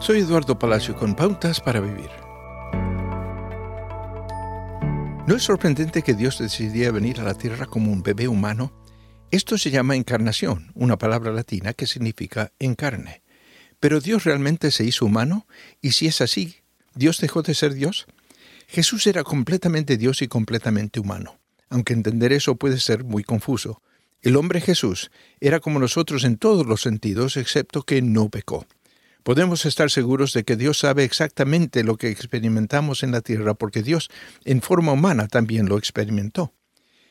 Soy Eduardo Palacio con Pautas para Vivir. ¿No es sorprendente que Dios decidiera venir a la tierra como un bebé humano? Esto se llama encarnación, una palabra latina que significa encarne. ¿Pero Dios realmente se hizo humano? Y si es así, ¿Dios dejó de ser Dios? Jesús era completamente Dios y completamente humano, aunque entender eso puede ser muy confuso. El hombre Jesús era como nosotros en todos los sentidos, excepto que no pecó. Podemos estar seguros de que Dios sabe exactamente lo que experimentamos en la tierra porque Dios en forma humana también lo experimentó.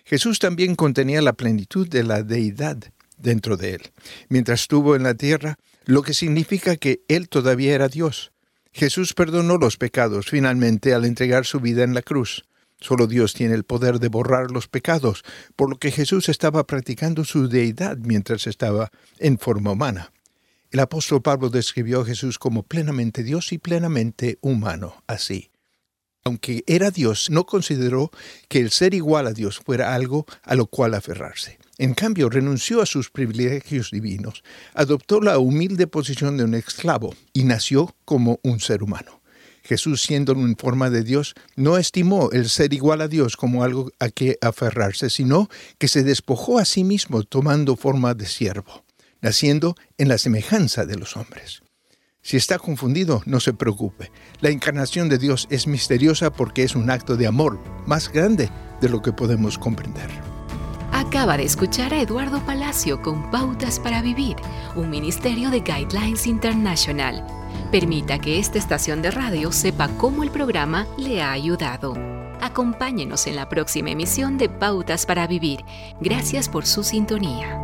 Jesús también contenía la plenitud de la deidad dentro de él, mientras estuvo en la tierra, lo que significa que él todavía era Dios. Jesús perdonó los pecados finalmente al entregar su vida en la cruz. Solo Dios tiene el poder de borrar los pecados, por lo que Jesús estaba practicando su deidad mientras estaba en forma humana. El apóstol Pablo describió a Jesús como plenamente Dios y plenamente humano, así. Aunque era Dios, no consideró que el ser igual a Dios fuera algo a lo cual aferrarse. En cambio, renunció a sus privilegios divinos, adoptó la humilde posición de un esclavo y nació como un ser humano. Jesús, siendo en forma de Dios, no estimó el ser igual a Dios como algo a que aferrarse, sino que se despojó a sí mismo tomando forma de siervo naciendo en la semejanza de los hombres. Si está confundido, no se preocupe. La encarnación de Dios es misteriosa porque es un acto de amor más grande de lo que podemos comprender. Acaba de escuchar a Eduardo Palacio con Pautas para Vivir, un ministerio de Guidelines International. Permita que esta estación de radio sepa cómo el programa le ha ayudado. Acompáñenos en la próxima emisión de Pautas para Vivir. Gracias por su sintonía.